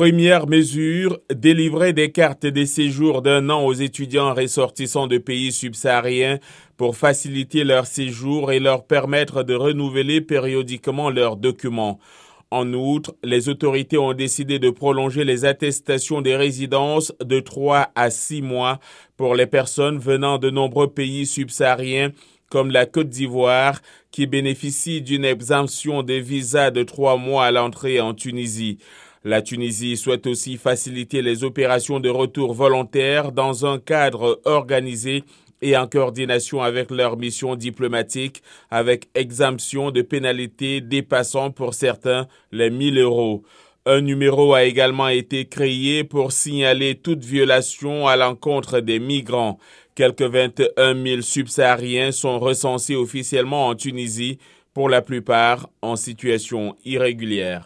Première mesure, délivrer des cartes de séjour d'un an aux étudiants ressortissants de pays subsahariens pour faciliter leur séjour et leur permettre de renouveler périodiquement leurs documents. En outre, les autorités ont décidé de prolonger les attestations des résidences de 3 à 6 mois pour les personnes venant de nombreux pays subsahariens comme la Côte d'Ivoire, qui bénéficie d'une exemption des visas de trois mois à l'entrée en Tunisie. La Tunisie souhaite aussi faciliter les opérations de retour volontaire dans un cadre organisé et en coordination avec leur mission diplomatique, avec exemption de pénalités dépassant pour certains les 1000 euros. Un numéro a également été créé pour signaler toute violation à l'encontre des migrants. Quelques 21 000 subsahariens sont recensés officiellement en Tunisie, pour la plupart en situation irrégulière.